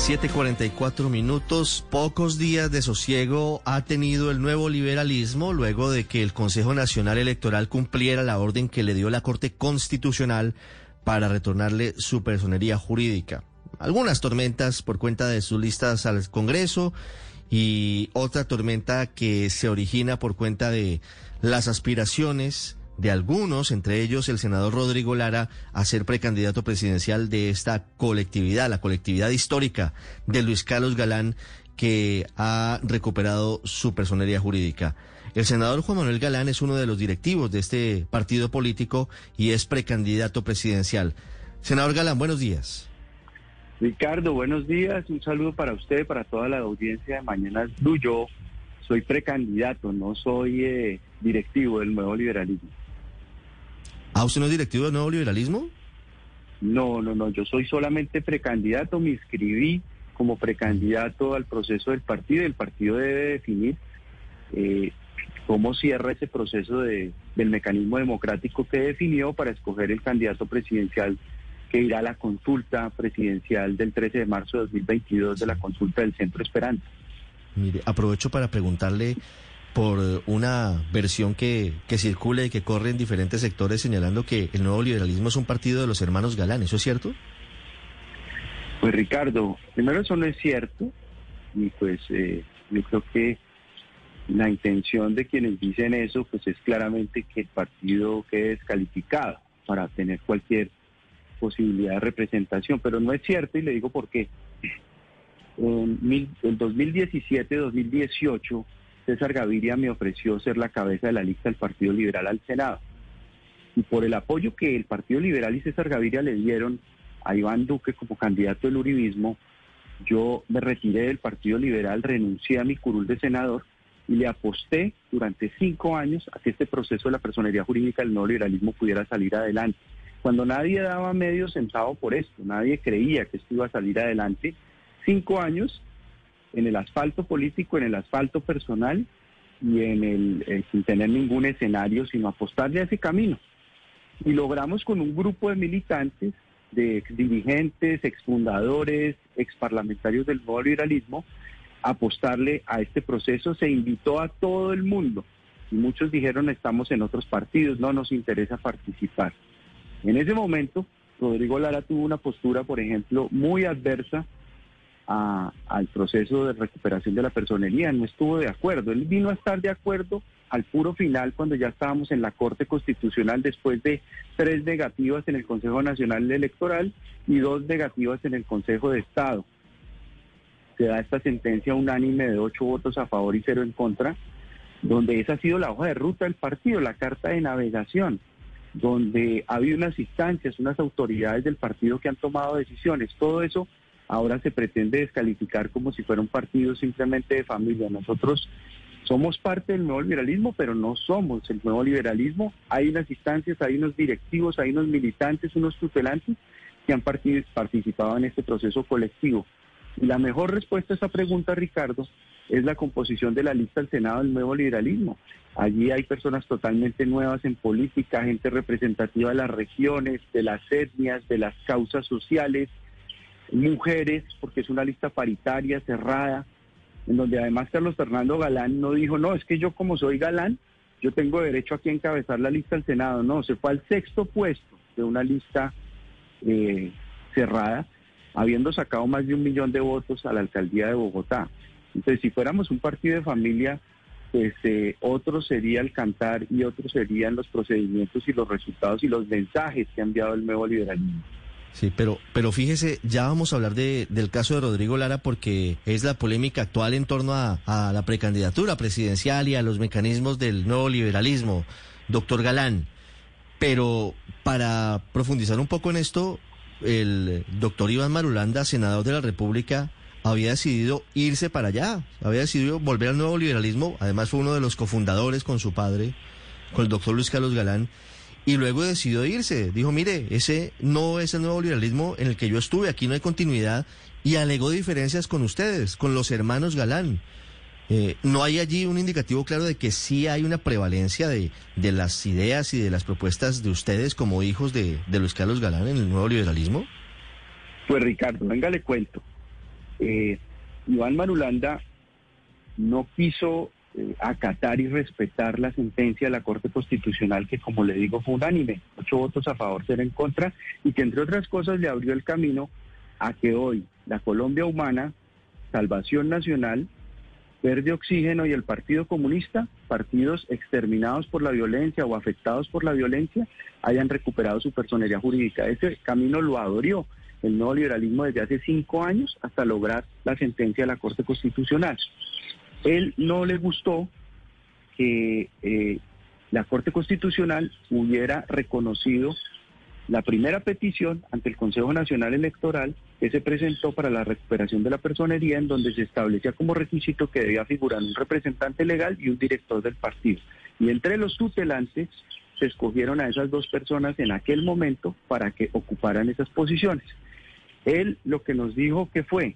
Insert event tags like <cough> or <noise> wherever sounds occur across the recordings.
7:44 minutos, pocos días de sosiego ha tenido el nuevo liberalismo luego de que el Consejo Nacional Electoral cumpliera la orden que le dio la Corte Constitucional para retornarle su personería jurídica. Algunas tormentas por cuenta de sus listas al Congreso y otra tormenta que se origina por cuenta de las aspiraciones de algunos, entre ellos el senador Rodrigo Lara, a ser precandidato presidencial de esta colectividad, la colectividad histórica de Luis Carlos Galán, que ha recuperado su personería jurídica. El senador Juan Manuel Galán es uno de los directivos de este partido político y es precandidato presidencial. Senador Galán, buenos días. Ricardo, buenos días. Un saludo para usted, para toda la audiencia de Mañana soy precandidato, no soy eh, directivo del nuevo liberalismo. ¿Ah, usted no es directivo del nuevo liberalismo? No, no, no, yo soy solamente precandidato, me inscribí como precandidato al proceso del partido. El partido debe definir eh, cómo cierra ese proceso de, del mecanismo democrático que definió para escoger el candidato presidencial que irá a la consulta presidencial del 13 de marzo de 2022 de la consulta del Centro Esperanza. Mire, aprovecho para preguntarle por una versión que, que circula y que corre en diferentes sectores señalando que el nuevo liberalismo es un partido de los hermanos Galán. ¿Eso es cierto? Pues Ricardo, primero eso no es cierto y pues eh, yo creo que la intención de quienes dicen eso pues es claramente que el partido quede descalificado para tener cualquier posibilidad de representación, pero no es cierto y le digo por qué. En el 2017-2018 César Gaviria me ofreció ser la cabeza de la lista del Partido Liberal al Senado. Y por el apoyo que el Partido Liberal y César Gaviria le dieron a Iván Duque como candidato del uribismo, yo me retiré del Partido Liberal, renuncié a mi curul de senador y le aposté durante cinco años a que este proceso de la personería jurídica del nuevo liberalismo pudiera salir adelante. Cuando nadie daba medio centavo por esto, nadie creía que esto iba a salir adelante, cinco años en el asfalto político, en el asfalto personal y en el eh, sin tener ningún escenario, sino apostarle a ese camino. Y logramos con un grupo de militantes, de ex dirigentes, exfundadores, exparlamentarios del nuevo liberalismo, apostarle a este proceso. Se invitó a todo el mundo y muchos dijeron estamos en otros partidos, no nos interesa participar. En ese momento, Rodrigo Lara tuvo una postura, por ejemplo, muy adversa al proceso de recuperación de la personería, no estuvo de acuerdo. Él vino a estar de acuerdo al puro final cuando ya estábamos en la Corte Constitucional después de tres negativas en el Consejo Nacional Electoral y dos negativas en el Consejo de Estado. Se da esta sentencia unánime de ocho votos a favor y cero en contra, donde esa ha sido la hoja de ruta del partido, la carta de navegación, donde ha habido unas instancias, unas autoridades del partido que han tomado decisiones. Todo eso ahora se pretende descalificar como si fuera un partido simplemente de familia. Nosotros somos parte del nuevo liberalismo, pero no somos el nuevo liberalismo. Hay unas instancias, hay unos directivos, hay unos militantes, unos tutelantes que han participado en este proceso colectivo. Y la mejor respuesta a esa pregunta, Ricardo, es la composición de la lista del Senado del nuevo liberalismo. Allí hay personas totalmente nuevas en política, gente representativa de las regiones, de las etnias, de las causas sociales, mujeres, porque es una lista paritaria, cerrada, en donde además Carlos Fernando Galán no dijo, no, es que yo como soy galán, yo tengo derecho aquí a encabezar la lista del Senado. No, se fue al sexto puesto de una lista eh, cerrada, habiendo sacado más de un millón de votos a la alcaldía de Bogotá. Entonces, si fuéramos un partido de familia, pues eh, otro sería el cantar y otro serían los procedimientos y los resultados y los mensajes que ha enviado el nuevo liberalismo. Sí, pero, pero fíjese, ya vamos a hablar de, del caso de Rodrigo Lara porque es la polémica actual en torno a, a la precandidatura presidencial y a los mecanismos del nuevo liberalismo, doctor Galán. Pero para profundizar un poco en esto, el doctor Iván Marulanda, senador de la República, había decidido irse para allá, había decidido volver al nuevo liberalismo, además fue uno de los cofundadores con su padre, con el doctor Luis Carlos Galán, y luego decidió irse. Dijo, mire, ese no es el nuevo liberalismo en el que yo estuve, aquí no hay continuidad, y alegó diferencias con ustedes, con los hermanos Galán. Eh, ¿No hay allí un indicativo claro de que sí hay una prevalencia de, de las ideas y de las propuestas de ustedes como hijos de, Luis Carlos Galán en el nuevo liberalismo? Pues Ricardo, venga, le cuento. eh, Iván Marulanda no quiso eh, acatar y respetar la sentencia de la Corte Constitucional, que como le digo fue unánime, ocho votos a favor, cero en contra, y que entre otras cosas le abrió el camino a que hoy la Colombia Humana, Salvación Nacional, Verde Oxígeno y el Partido Comunista, partidos exterminados por la violencia o afectados por la violencia, hayan recuperado su personería jurídica. Ese camino lo abrió el nuevo liberalismo desde hace cinco años hasta lograr la sentencia de la Corte Constitucional. Él no le gustó que eh, la Corte Constitucional hubiera reconocido la primera petición ante el Consejo Nacional Electoral que se presentó para la recuperación de la personería en donde se establecía como requisito que debía figurar un representante legal y un director del partido. Y entre los tutelantes se escogieron a esas dos personas en aquel momento para que ocuparan esas posiciones. Él lo que nos dijo que fue,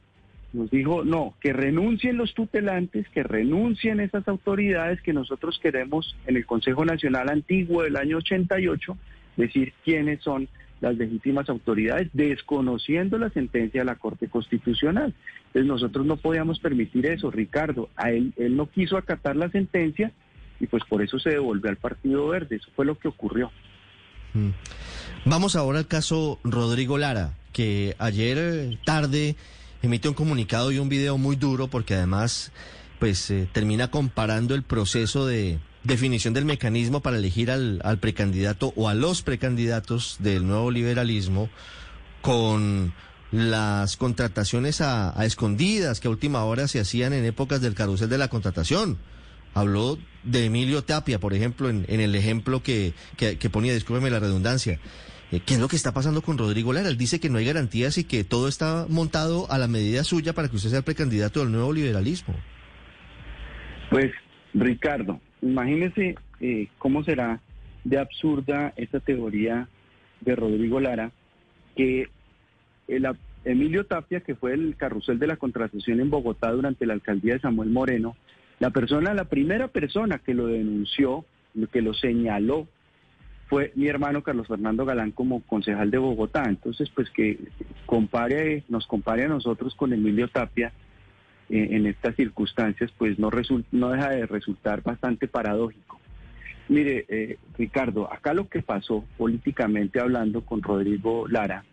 nos dijo, no, que renuncien los tutelantes, que renuncien esas autoridades que nosotros queremos en el Consejo Nacional Antiguo del año 88, decir quiénes son las legítimas autoridades, desconociendo la sentencia de la Corte Constitucional. Entonces nosotros no podíamos permitir eso, Ricardo. A él, él no quiso acatar la sentencia y pues por eso se devolvió al Partido Verde. Eso fue lo que ocurrió. Mm. Vamos ahora al caso Rodrigo Lara, que ayer eh, tarde emite un comunicado y un video muy duro porque además pues eh, termina comparando el proceso de definición del mecanismo para elegir al, precandidato o a los precandidatos del nuevo liberalismo con las contrataciones a, a, escondidas que a última hora se hacían en épocas del carrusel de la contratación. Habló de Emilio Tapia, por ejemplo, en, en el ejemplo que, que, que ponía, discúlpeme la redundancia. Eh, ¿Qué es lo que está pasando con Rodrigo Lara? Él dice que no hay garantías y que todo está montado a la medida suya para que usted sea el precandidato del nuevo liberalismo. Pues, Ricardo, imagínese eh, cómo será de absurda esta teoría de Rodrigo Lara, que el, Emilio Tapia, que fue el carrusel de la contratación en Bogotá durante la alcaldía de Samuel Moreno, la persona, la primera persona que lo denunció, que lo señaló, fue mi hermano Carlos Fernando Galán como concejal de Bogotá. Entonces, pues que compare, nos compare a nosotros con Emilio Tapia eh, en estas circunstancias, pues no, no deja de resultar bastante paradójico. Mire, eh, Ricardo, acá lo que pasó políticamente hablando con Rodrigo Lara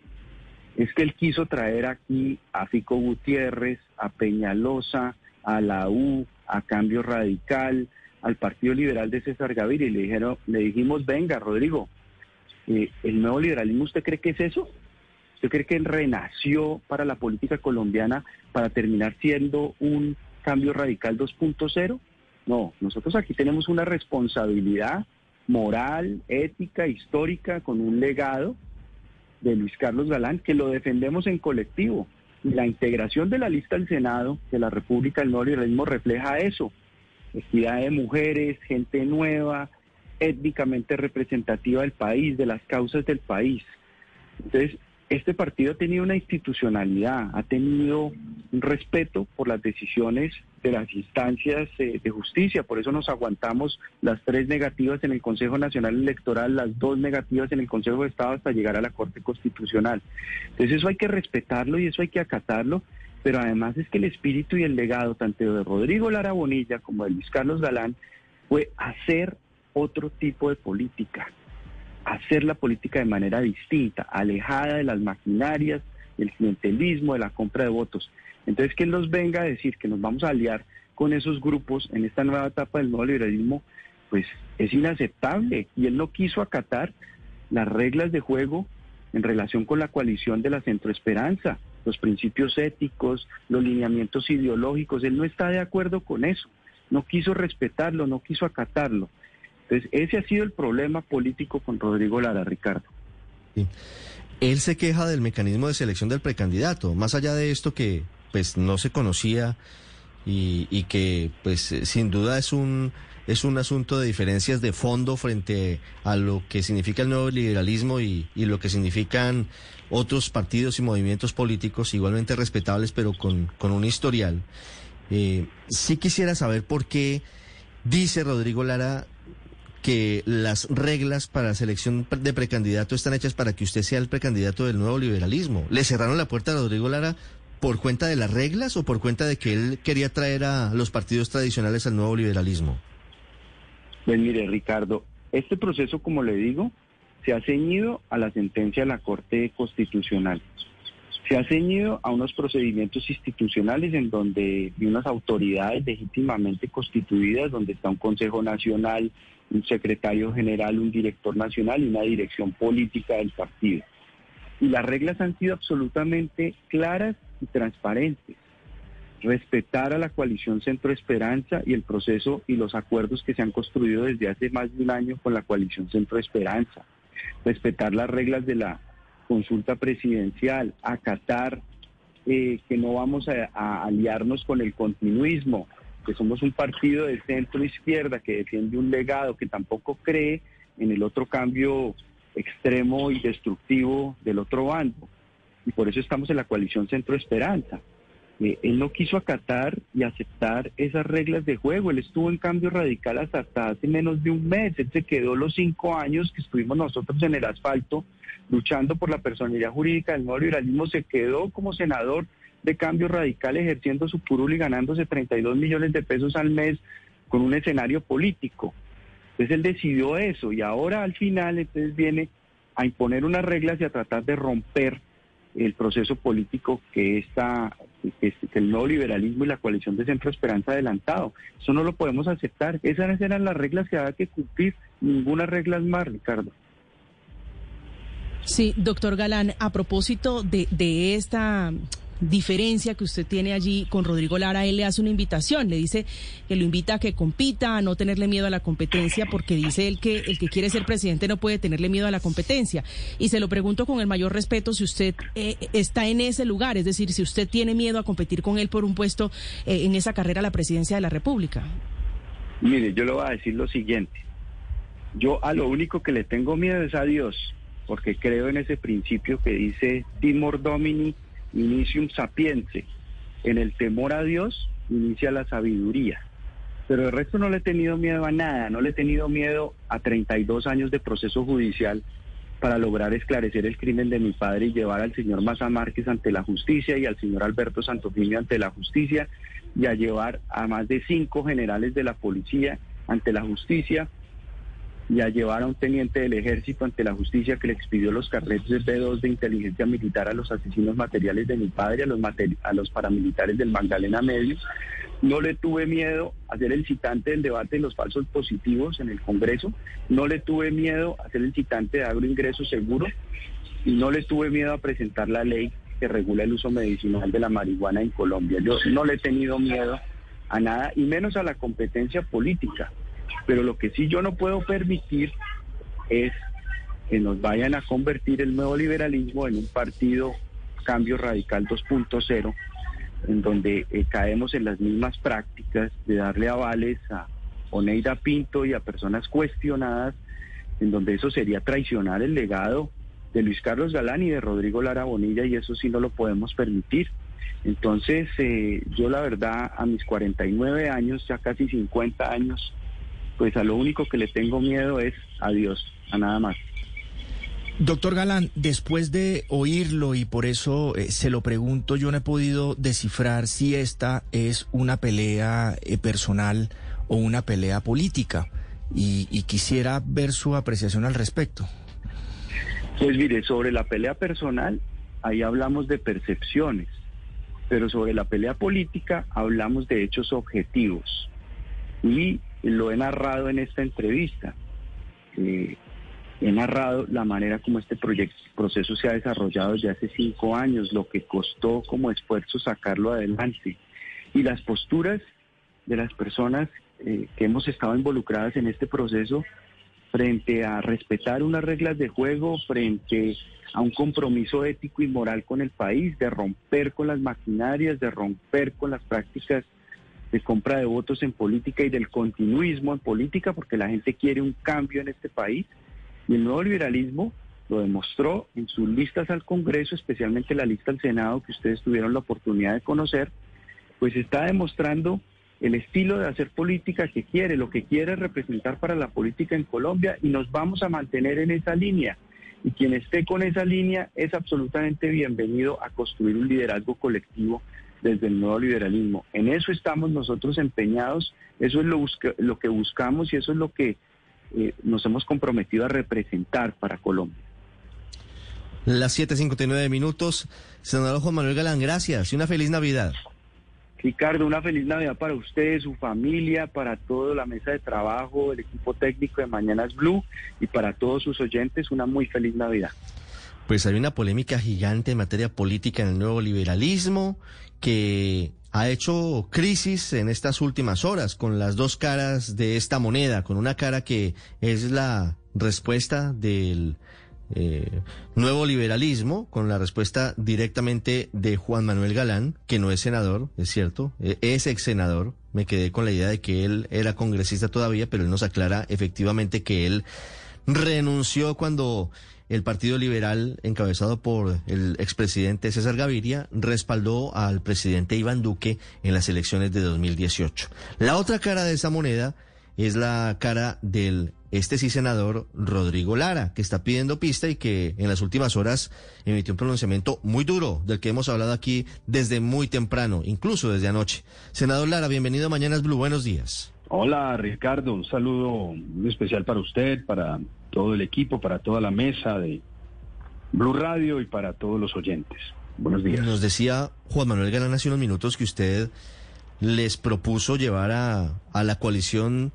es que él quiso traer aquí a Fico Gutiérrez, a Peñalosa, a la U, a Cambio Radical, al Partido Liberal de César Gaviria y le dijeron, le dijimos, venga, Rodrigo, eh, ¿el nuevo liberalismo usted cree que es eso? ¿Usted cree que él renació para la política colombiana para terminar siendo un cambio radical 2.0? No, nosotros aquí tenemos una responsabilidad moral, ética, histórica, con un legado de Luis Carlos Galán que lo defendemos en colectivo. La integración de la lista al Senado de la República del Nuevo Liberalismo refleja eso equidad de mujeres, gente nueva, étnicamente representativa del país, de las causas del país. Entonces, este partido ha tenido una institucionalidad, ha tenido un respeto por las decisiones de las instancias eh, de justicia, por eso nos aguantamos las tres negativas en el Consejo Nacional Electoral, las dos negativas en el Consejo de Estado hasta llegar a la Corte Constitucional. Entonces eso hay que respetarlo y eso hay que acatarlo pero además es que el espíritu y el legado tanto de Rodrigo Lara Bonilla como de Luis Carlos Galán fue hacer otro tipo de política, hacer la política de manera distinta, alejada de las maquinarias, del clientelismo, de la compra de votos. Entonces, que nos venga a decir que nos vamos a aliar con esos grupos en esta nueva etapa del nuevo liberalismo, pues es inaceptable. Y él no quiso acatar las reglas de juego en relación con la coalición de la Centroesperanza los principios éticos, los lineamientos ideológicos. Él no está de acuerdo con eso, no quiso respetarlo, no quiso acatarlo. Entonces, ese ha sido el problema político con Rodrigo Lara, Ricardo. Él se queja del mecanismo de selección del precandidato, más allá de esto que pues no se conocía y, y que pues sin duda es un es un asunto de diferencias de fondo frente a lo que significa el nuevo liberalismo y, lo que significan otros partidos y movimientos políticos igualmente respetables, pero con, un historial. Eh, sí quisiera saber por qué dice Rodrigo Lara que las reglas para selección de precandidato están hechas para que usted sea el precandidato del nuevo liberalismo. Le cerraron la puerta a Rodrigo Lara por cuenta de las reglas o por cuenta de que él quería traer a los partidos tradicionales al nuevo liberalismo? Pues mire, Ricardo, este proceso, como le digo, se ha ceñido a la sentencia de la Corte Constitucional. Se ha ceñido a unos procedimientos institucionales en donde hay unas autoridades legítimamente constituidas, donde está un Consejo Nacional, un secretario general, un director nacional y una dirección política del partido. Y las reglas han sido absolutamente claras y transparentes. Respetar a la coalición Centro Esperanza y el proceso y los acuerdos que se han construido desde hace más de un año con la coalición Centro Esperanza. Respetar las reglas de la consulta presidencial, acatar eh, que no vamos a aliarnos con el continuismo, que somos un partido de centro izquierda que defiende un legado que tampoco cree en el otro cambio extremo y destructivo del otro bando. Y por eso estamos en la coalición Centro Esperanza. Él no quiso acatar y aceptar esas reglas de juego. Él estuvo en cambio radical hasta, hasta hace menos de un mes. Él se quedó los cinco años que estuvimos nosotros en el asfalto luchando por la personalidad jurídica del nuevo liberalismo. Se quedó como senador de cambio radical ejerciendo su curul y ganándose 32 millones de pesos al mes con un escenario político. Entonces él decidió eso y ahora al final entonces viene a imponer unas reglas y a tratar de romper el proceso político que está que, el nuevo liberalismo y la coalición de Centro Esperanza adelantado. Eso no lo podemos aceptar. Esas eran las reglas que había que cumplir, ninguna regla más, Ricardo. Sí, doctor Galán, a propósito de, de esta diferencia que usted tiene allí con Rodrigo Lara, él le hace una invitación, le dice que lo invita a que compita, a no tenerle miedo a la competencia, porque dice él que el que quiere ser presidente no puede tenerle miedo a la competencia. Y se lo pregunto con el mayor respeto si usted eh, está en ese lugar, es decir, si usted tiene miedo a competir con él por un puesto eh, en esa carrera a la presidencia de la República. Mire, yo le voy a decir lo siguiente. Yo a lo único que le tengo miedo es a Dios, porque creo en ese principio que dice Timor Domini inicium sapiense. En el temor a Dios inicia la sabiduría. Pero el resto no le he tenido miedo a nada, no le he tenido miedo a 32 años de proceso judicial para lograr esclarecer el crimen de mi padre y llevar al señor Maza Márquez ante la justicia y al señor Alberto Santofimio ante la justicia y a llevar a más de cinco generales de la policía ante la justicia y a llevar a un teniente del ejército ante la justicia que le expidió los carretes de B2 de inteligencia militar a los asesinos materiales de mi padre, a los, a los paramilitares del Magdalena Medio. No le tuve miedo a ser el citante del debate de los falsos positivos en el Congreso. No le tuve miedo a ser el citante de agroingreso seguro. Y no le tuve miedo a presentar la ley que regula el uso medicinal de la marihuana en Colombia. Yo no le he tenido miedo a nada, y menos a la competencia política. Pero lo que sí yo no puedo permitir es que nos vayan a convertir el nuevo liberalismo en un partido cambio radical 2.0, en donde eh, caemos en las mismas prácticas de darle avales a Oneida Pinto y a personas cuestionadas, en donde eso sería traicionar el legado de Luis Carlos Galán y de Rodrigo Lara Bonilla, y eso sí no lo podemos permitir. Entonces, eh, yo la verdad, a mis 49 años, ya casi 50 años, pues a lo único que le tengo miedo es a Dios, a nada más. Doctor Galán, después de oírlo y por eso eh, se lo pregunto, yo no he podido descifrar si esta es una pelea eh, personal o una pelea política y, y quisiera ver su apreciación al respecto. Pues mire, sobre la pelea personal, ahí hablamos de percepciones, pero sobre la pelea política hablamos de hechos objetivos. Y lo he narrado en esta entrevista. Eh, he narrado la manera como este proyecto, proceso se ha desarrollado desde hace cinco años, lo que costó como esfuerzo sacarlo adelante y las posturas de las personas eh, que hemos estado involucradas en este proceso frente a respetar unas reglas de juego, frente a un compromiso ético y moral con el país, de romper con las maquinarias, de romper con las prácticas de compra de votos en política y del continuismo en política, porque la gente quiere un cambio en este país. Y el nuevo liberalismo lo demostró en sus listas al Congreso, especialmente la lista al Senado que ustedes tuvieron la oportunidad de conocer, pues está demostrando el estilo de hacer política que quiere, lo que quiere representar para la política en Colombia y nos vamos a mantener en esa línea. Y quien esté con esa línea es absolutamente bienvenido a construir un liderazgo colectivo desde el nuevo liberalismo. En eso estamos nosotros empeñados, eso es lo, lo que buscamos y eso es lo que eh, nos hemos comprometido a representar para Colombia. Las 7.59 minutos. Senador Juan Manuel Galán, gracias y una feliz Navidad. Ricardo, una feliz Navidad para usted, su familia, para toda la mesa de trabajo, el equipo técnico de Mañanas Blue y para todos sus oyentes, una muy feliz Navidad. Pues hay una polémica gigante en materia política en el nuevo liberalismo que ha hecho crisis en estas últimas horas con las dos caras de esta moneda, con una cara que es la respuesta del eh, nuevo liberalismo, con la respuesta directamente de Juan Manuel Galán, que no es senador, es cierto, eh, es ex senador. Me quedé con la idea de que él era congresista todavía, pero él nos aclara efectivamente que él renunció cuando el Partido Liberal, encabezado por el expresidente César Gaviria, respaldó al presidente Iván Duque en las elecciones de 2018. La otra cara de esa moneda es la cara del este sí senador Rodrigo Lara, que está pidiendo pista y que en las últimas horas emitió un pronunciamiento muy duro, del que hemos hablado aquí desde muy temprano, incluso desde anoche. Senador Lara, bienvenido a Mañanas Blue, buenos días. Hola Ricardo, un saludo muy especial para usted, para todo el equipo, para toda la mesa de Blue Radio y para todos los oyentes. Buenos días. Nos decía Juan Manuel Galán hace unos minutos que usted les propuso llevar a, a la coalición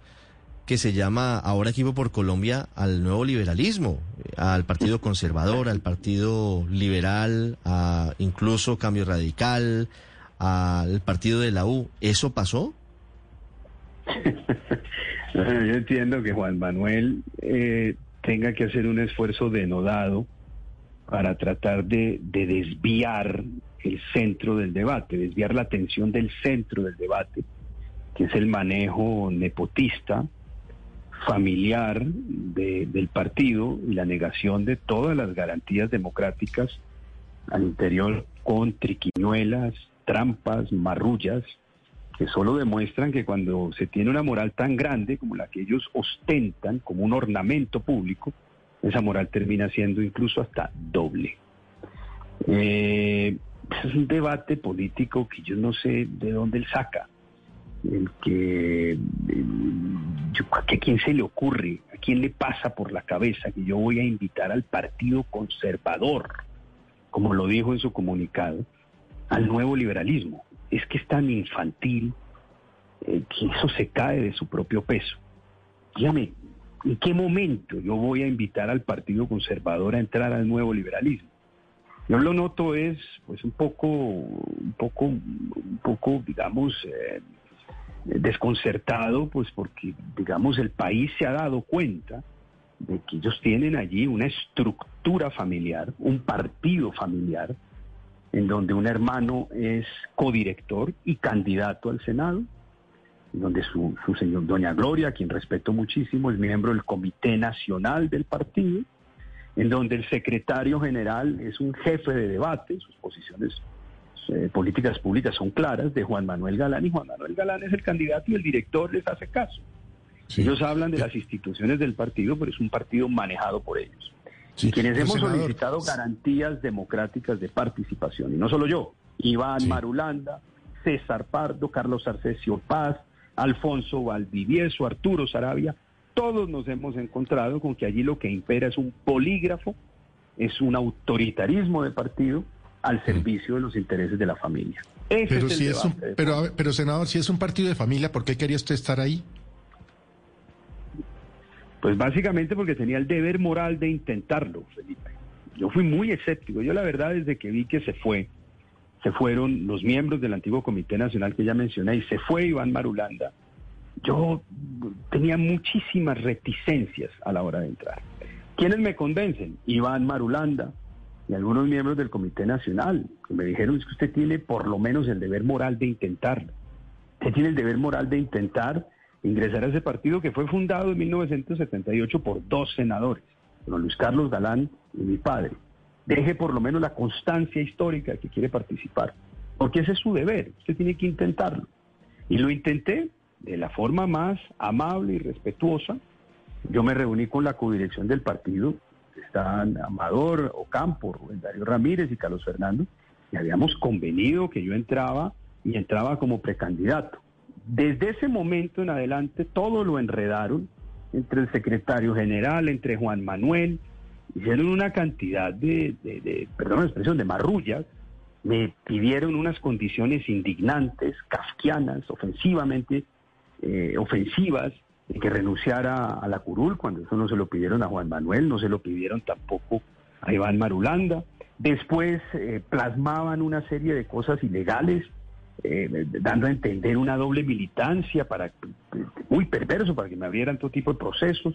que se llama ahora Equipo por Colombia al nuevo liberalismo, al Partido Conservador, al Partido Liberal, a incluso Cambio Radical, al Partido de la U. ¿Eso pasó? <laughs> Yo entiendo que Juan Manuel eh, tenga que hacer un esfuerzo denodado para tratar de, de desviar el centro del debate, desviar la atención del centro del debate, que es el manejo nepotista familiar del partido y la negación de todas las garantías democráticas al interior con triquiñuelas, trampas, marrullas, que solo demuestran que cuando se tiene una moral tan grande como la que ellos ostentan como un ornamento público, esa moral termina siendo incluso hasta doble. Eh, es un debate político que yo no sé de dónde él saca el que ¿a quién se le ocurre? ¿A quién le pasa por la cabeza que yo voy a invitar al Partido Conservador, como lo dijo en su comunicado, al nuevo liberalismo? Es que es tan infantil eh, que eso se cae de su propio peso. Dígame, ¿en qué momento yo voy a invitar al Partido Conservador a entrar al nuevo liberalismo? Yo lo noto es, pues, un poco, un poco, un poco, digamos, eh, desconcertado, pues porque, digamos, el país se ha dado cuenta de que ellos tienen allí una estructura familiar, un partido familiar, en donde un hermano es codirector y candidato al Senado, en donde su, su señor Doña Gloria, a quien respeto muchísimo, es miembro del Comité Nacional del partido, en donde el secretario general es un jefe de debate, sus posiciones eh, políticas públicas son claras de Juan Manuel Galán y Juan Manuel Galán es el candidato y el director les hace caso. Ellos hablan de las instituciones del partido, pero es un partido manejado por ellos. Y quienes hemos solicitado garantías democráticas de participación, y no solo yo, Iván Marulanda, César Pardo, Carlos Arcesio Paz, Alfonso Valdivieso, Arturo Sarabia, todos nos hemos encontrado con que allí lo que impera es un polígrafo, es un autoritarismo de partido al servicio de los intereses de la familia. pero, si es un, pero, pero, senador, si es un partido de familia, ¿por qué quería usted estar ahí? Pues básicamente porque tenía el deber moral de intentarlo, Felipe. Yo fui muy escéptico. Yo la verdad desde que vi que se fue, se fueron los miembros del antiguo Comité Nacional que ya mencioné y se fue Iván Marulanda, yo tenía muchísimas reticencias a la hora de entrar. ¿Quiénes me convencen? Iván Marulanda, y algunos miembros del Comité Nacional que me dijeron es que usted tiene por lo menos el deber moral de intentarlo. Usted tiene el deber moral de intentar ingresar a ese partido que fue fundado en 1978 por dos senadores, don Luis Carlos Galán y mi padre. Deje por lo menos la constancia histórica que quiere participar, porque ese es su deber, usted tiene que intentarlo. Y lo intenté de la forma más amable y respetuosa. Yo me reuní con la codirección del partido estaban Amador, Ocampo, Rubén Darío Ramírez y Carlos Fernando, y habíamos convenido que yo entraba y entraba como precandidato. Desde ese momento en adelante todo lo enredaron entre el secretario general, entre Juan Manuel, hicieron una cantidad de, perdón la expresión, de marrullas, me pidieron unas condiciones indignantes, kafkianas, ofensivamente eh, ofensivas, de que renunciara a la curul, cuando eso no se lo pidieron a Juan Manuel, no se lo pidieron tampoco a Iván Marulanda. Después eh, plasmaban una serie de cosas ilegales, eh, dando a entender una doble militancia para muy perverso para que me abrieran todo tipo de procesos.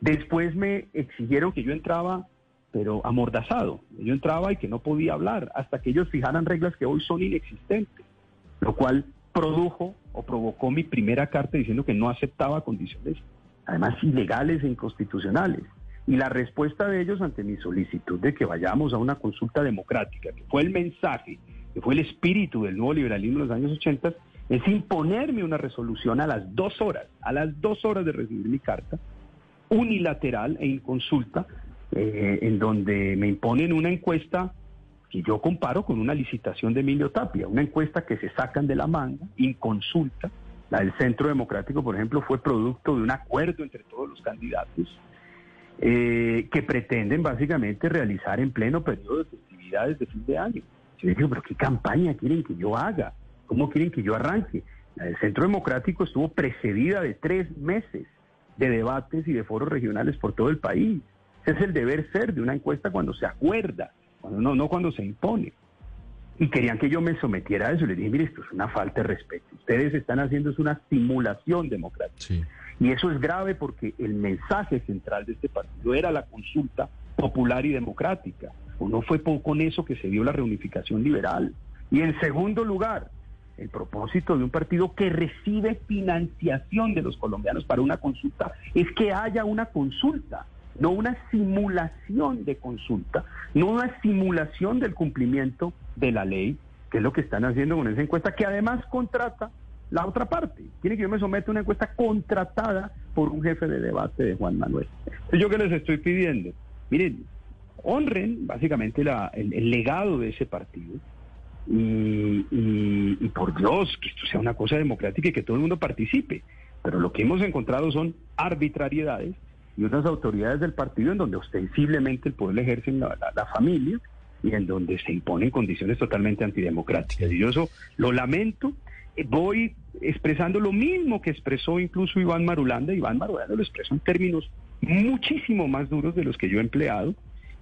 Después me exigieron que yo entraba, pero amordazado. Yo entraba y que no podía hablar hasta que ellos fijaran reglas que hoy son inexistentes, lo cual produjo o provocó mi primera carta diciendo que no aceptaba condiciones, además ilegales e inconstitucionales. Y la respuesta de ellos ante mi solicitud de que vayamos a una consulta democrática, que fue el mensaje, que fue el espíritu del nuevo liberalismo en los años 80, es imponerme una resolución a las dos horas, a las dos horas de recibir mi carta, unilateral e inconsulta, eh, en donde me imponen una encuesta que yo comparo con una licitación de Emilio Tapia, una encuesta que se sacan de la manga, inconsulta. La del Centro Democrático, por ejemplo, fue producto de un acuerdo entre todos los candidatos eh, que pretenden básicamente realizar en pleno periodo de festividades de fin de año. Yo digo, pero ¿qué campaña quieren que yo haga? ¿Cómo quieren que yo arranque? Del Centro Democrático estuvo precedida de tres meses de debates y de foros regionales por todo el país. Ese es el deber ser de una encuesta cuando se acuerda no, no cuando se impone. Y querían que yo me sometiera a eso. Le dije, mire, esto es una falta de respeto. Ustedes están haciendo es una simulación democrática. Y eso es grave porque el mensaje central de este partido era la consulta popular y democrática. O no fue con eso que se dio la reunificación liberal. Y en segundo lugar, el propósito de un partido que recibe financiación de los colombianos para una consulta es que haya una consulta no una simulación de consulta, no una simulación del cumplimiento de la ley, que es lo que están haciendo con esa encuesta, que además contrata la otra parte. Tiene que yo me someta a una encuesta contratada por un jefe de debate de Juan Manuel. ¿yo qué les estoy pidiendo? Miren, honren básicamente el, legado de ese partido y, por Dios, que esto sea una cosa democrática y que todo el mundo participe. Pero lo que hemos encontrado son arbitrariedades y unas autoridades del partido en donde ostensiblemente el poder ejerce la, la, familia y en donde se imponen condiciones totalmente antidemocráticas. Y yo eso lo lamento. Eh, voy expresando lo mismo que expresó incluso Iván Marulanda. Iván Marulanda lo expresó en términos muchísimo más duros de los que yo he empleado.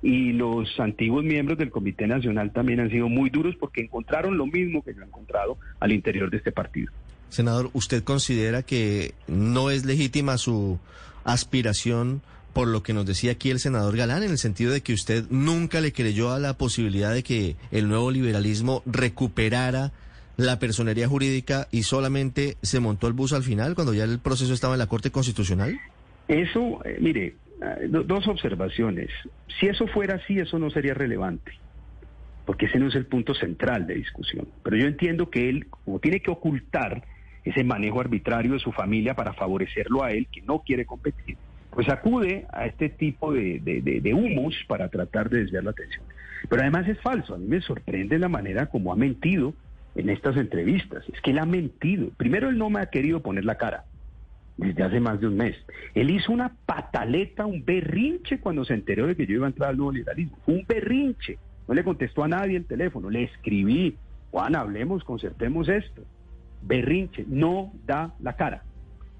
Y los antiguos miembros del Comité Nacional también han sido muy duros porque encontraron lo mismo que yo he encontrado al interior de este partido. Senador, ¿usted considera que no es legítima su aspiración por lo que nos decía aquí el senador Galán, en el sentido de que usted nunca le creyó a la posibilidad de que el nuevo liberalismo recuperara la personería jurídica y solamente se montó el bus al final, cuando ya el proceso estaba en la Corte Constitucional? Eso, eh, mire, dos observaciones. Si eso fuera así, eso no sería relevante, porque ese no es el punto central de discusión. Pero yo entiendo que él, como tiene que ocultar ese manejo arbitrario de su familia para favorecerlo a él, que no quiere competir, pues acude a este tipo de, de, humos para tratar de desviar la atención. Pero además es falso, a mí me sorprende la manera como ha mentido en estas entrevistas. Es que él ha mentido. Primero, él no me ha querido poner la cara desde hace más de un mes. Él hizo una pataleta, un berrinche cuando se enteró de que yo iba a entrar al nuevo liberalismo. Un berrinche. No le contestó a nadie el teléfono. Le escribí, Juan, hablemos, concertemos esto berrinche, no da la cara.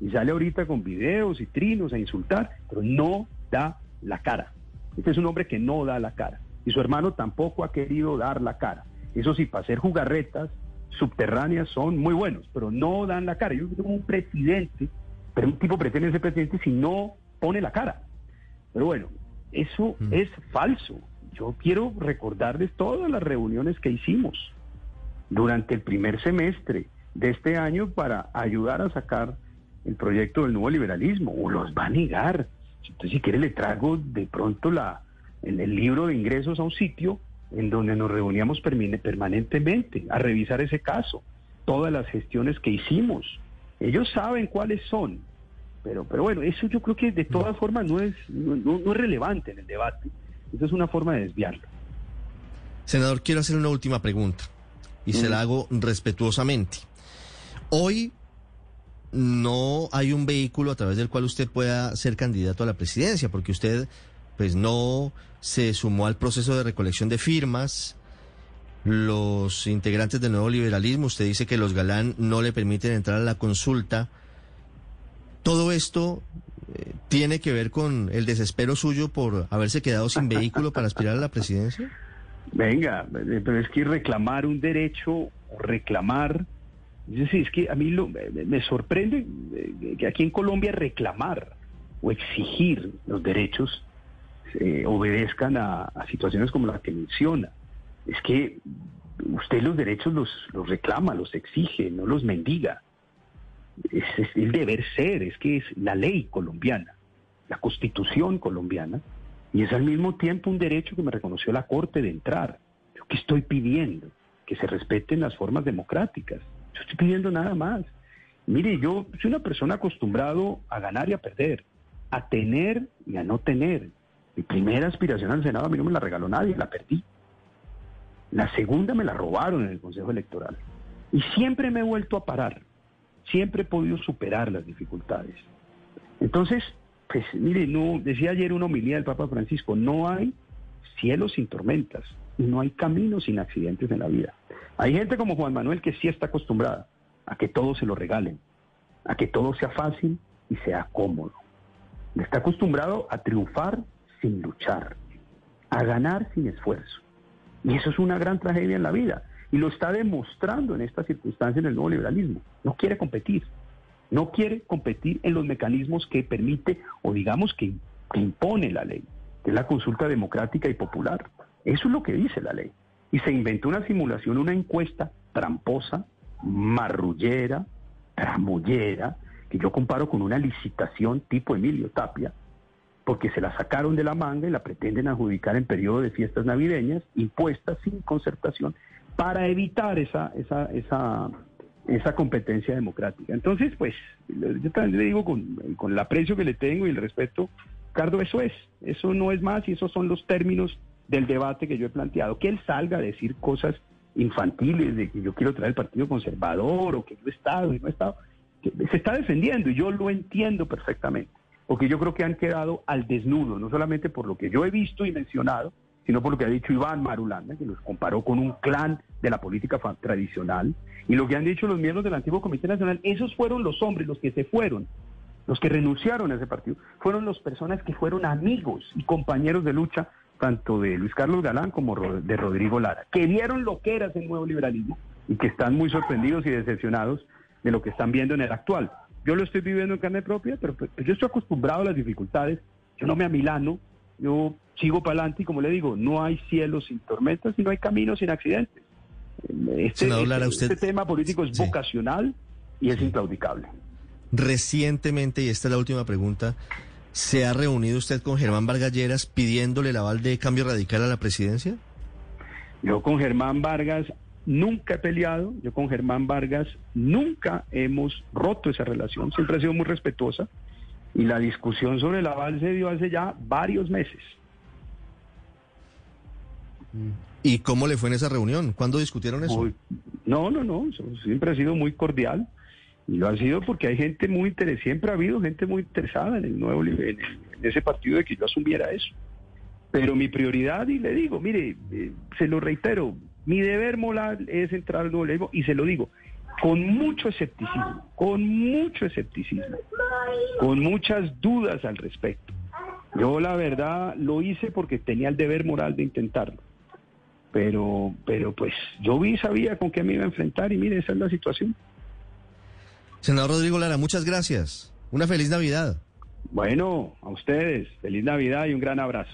Y sale ahorita con videos y trinos a insultar, pero no da la cara. Este es un hombre que no da la cara. Y su hermano tampoco ha querido dar la cara. Eso sí, para hacer jugarretas subterráneas son muy buenos, pero no dan la cara. Yo tengo un presidente, pero un tipo pretende ser presidente si no pone la cara. Pero bueno, eso mm. es falso. Yo quiero recordarles todas las reuniones que hicimos durante el primer semestre de este año para ayudar a sacar el proyecto del nuevo liberalismo, o los va a negar. Entonces, si quiere, le traigo de pronto la, el, libro de ingresos a un sitio en donde nos reuníamos permanentemente a revisar ese caso, todas las gestiones que hicimos. Ellos saben cuáles son, pero, pero bueno, eso yo creo que de todas formas no es, no, no es relevante en el debate. Eso es una forma de desviarlo. Senador, quiero hacer una última pregunta y se la hago respetuosamente. Hoy no hay un vehículo a través del cual usted pueda ser candidato a la presidencia, porque usted pues no se sumó al proceso de recolección de firmas. Los integrantes del nuevo liberalismo, usted dice que los galán no le permiten entrar a la consulta. Todo esto eh, tiene que ver con el desespero suyo por haberse quedado sin vehículo para aspirar a la presidencia. Venga, pero es que reclamar un derecho, reclamar, es es que a mí me sorprende eh, que aquí en Colombia reclamar o exigir los derechos eh, obedezcan a, situaciones como la que menciona. Es que usted los derechos los, reclama, los exige, no los mendiga. Es, es, el deber ser, es que es la ley colombiana, la constitución colombiana y es al mismo tiempo un derecho que me reconoció la Corte de entrar. Yo que estoy pidiendo que se respeten las formas democráticas. Yo estoy pidiendo nada más. Mire, yo soy una persona acostumbrado a ganar y a perder, a tener y a no tener. Mi primera aspiración al Senado a mí no me la regaló nadie, la perdí. La segunda me la robaron en el Consejo Electoral. Y siempre me he vuelto a parar. Siempre he podido superar las dificultades. Entonces, pues mire, no, decía ayer una homilía del Papa Francisco, no hay cielos sin tormentas y no hay caminos sin accidentes en la vida. Hay gente como Juan Manuel que sí está acostumbrada a que todo se lo regalen, a que todo sea fácil y sea cómodo. Está acostumbrado a triunfar sin luchar, a ganar sin esfuerzo. Y eso es una gran tragedia en la vida. Y lo está demostrando en esta circunstancia en el nuevo liberalismo. No quiere competir, no quiere competir en los mecanismos que permite o digamos que, impone la ley, que es la consulta democrática y popular. Eso es lo que dice la ley. Y se inventó una simulación, una encuesta tramposa, marrullera, tramollera, que yo comparo con una licitación tipo Emilio Tapia, porque se la sacaron de la manga y la pretenden adjudicar en periodo de fiestas navideñas, impuestas sin concertación, para evitar esa, esa, esa esa competencia democrática. Entonces, pues, yo también le digo con, el aprecio que le tengo y el respeto, Ricardo, eso es, eso no es más y esos son los términos del debate que yo he planteado. Que él salga a decir cosas infantiles de que yo quiero traer el Partido Conservador o que yo he estado y no he estado, se está defendiendo y yo lo entiendo perfectamente, porque yo creo que han quedado al desnudo, no solamente por lo que yo he visto y mencionado, sino por lo que ha dicho Iván Marulanda, que los comparó con un clan de la política tradicional, y lo que han dicho los miembros del antiguo Comité Nacional, esos fueron los hombres, los que se fueron, los que renunciaron a ese partido, fueron las personas que fueron amigos y compañeros de lucha, tanto de Luis Carlos Galán como de Rodrigo Lara, que vieron lo que era ese nuevo liberalismo y que están muy sorprendidos y decepcionados de lo que están viendo en el actual. Yo lo estoy viviendo en carne propia, pero pues, yo estoy acostumbrado a las dificultades, yo no me amilano, yo sigo para adelante y como le digo, no hay cielo sin tormentas y no hay camino sin accidentes. Este, este, este tema político es vocacional y es inclaudicable. Recientemente, y esta es la última pregunta, ¿se ha reunido usted con Germán Vargas Lleras pidiéndole el aval de cambio radical a la presidencia? Yo con Germán Vargas nunca he peleado, yo con Germán Vargas nunca hemos roto esa relación, siempre ha sido muy respetuosa y la discusión sobre el aval se dio hace ya varios meses. ¿Y cómo le fue en esa reunión? ¿Cuándo discutieron eso? no, no, no, siempre ha sido muy cordial. Y lo ha sido porque hay gente muy interesada, siempre ha habido gente muy interesada en el nuevo en, ese partido de que yo asumiera eso. Pero mi prioridad, y le digo, mire, eh, se lo reitero, mi deber moral es entrar al nuevo y se lo digo, con mucho escepticismo, con mucho escepticismo, con muchas dudas al respecto. Yo la verdad lo hice porque tenía el deber moral de intentarlo pero, pero pues yo vi, sabía con qué me iba a enfrentar y mire, esa es la situación. Senador Rodrigo Lara, muchas gracias. Una feliz Navidad. Bueno, a ustedes, feliz Navidad y un gran abrazo.